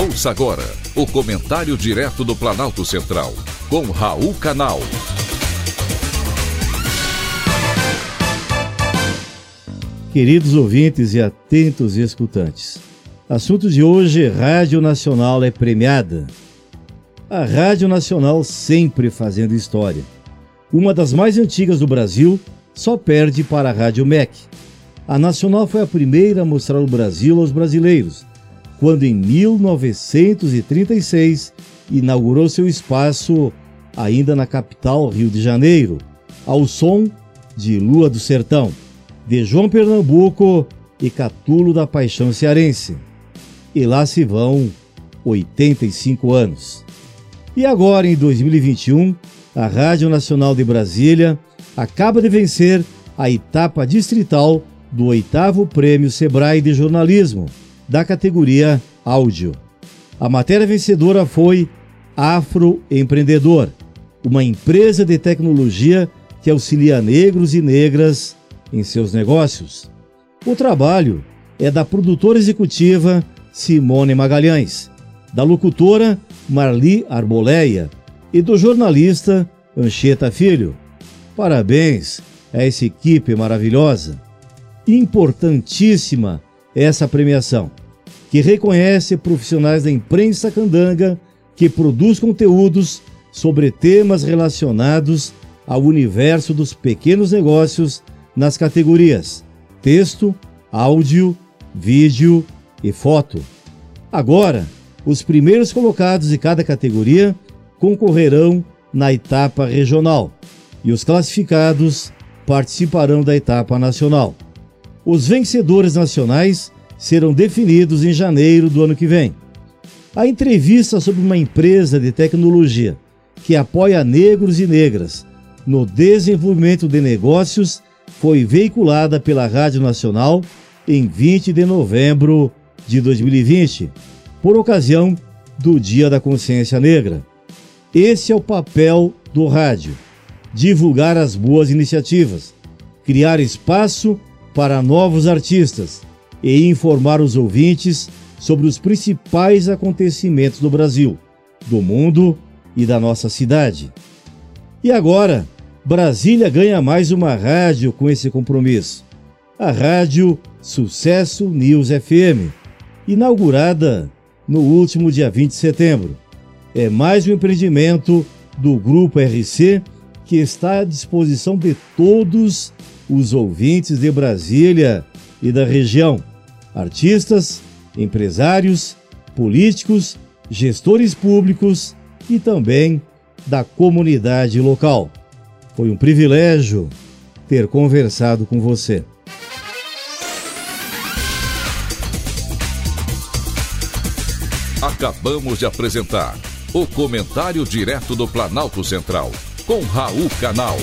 Ouça agora o comentário direto do Planalto Central, com Raul Canal. Queridos ouvintes e atentos escutantes, assunto de hoje: Rádio Nacional é premiada. A Rádio Nacional sempre fazendo história. Uma das mais antigas do Brasil, só perde para a Rádio MEC. A Nacional foi a primeira a mostrar o Brasil aos brasileiros, quando em 1936 inaugurou seu espaço ainda na capital Rio de Janeiro, ao som de Lua do Sertão de João Pernambuco e Catulo da Paixão Cearense. E lá se vão 85 anos. E agora, em 2021, a Rádio Nacional de Brasília acaba de vencer a etapa distrital do oitavo Prêmio Sebrae de Jornalismo, da categoria Áudio. A matéria vencedora foi Afroempreendedor, uma empresa de tecnologia que auxilia negros e negras em seus negócios. O trabalho é da produtora executiva Simone Magalhães, da locutora Marli Arboleia e do jornalista Anchieta Filho. Parabéns a essa equipe maravilhosa. Importantíssima essa premiação, que reconhece profissionais da imprensa candanga que produz conteúdos sobre temas relacionados ao universo dos pequenos negócios nas categorias texto, áudio, vídeo e foto. Agora, os primeiros colocados de cada categoria concorrerão na etapa regional e os classificados participarão da etapa nacional. Os vencedores nacionais serão definidos em janeiro do ano que vem. A entrevista sobre uma empresa de tecnologia que apoia negros e negras no desenvolvimento de negócios foi veiculada pela Rádio Nacional em 20 de novembro de 2020, por ocasião do Dia da Consciência Negra. Esse é o papel do rádio: divulgar as boas iniciativas, criar espaço para novos artistas e informar os ouvintes sobre os principais acontecimentos do Brasil, do mundo e da nossa cidade. E agora, Brasília ganha mais uma rádio com esse compromisso. A Rádio Sucesso News FM, inaugurada no último dia 20 de setembro. É mais um empreendimento do Grupo RC que está à disposição de todos os ouvintes de Brasília e da região, artistas, empresários, políticos, gestores públicos e também da comunidade local. Foi um privilégio ter conversado com você. Acabamos de apresentar o Comentário Direto do Planalto Central, com Raul Canal.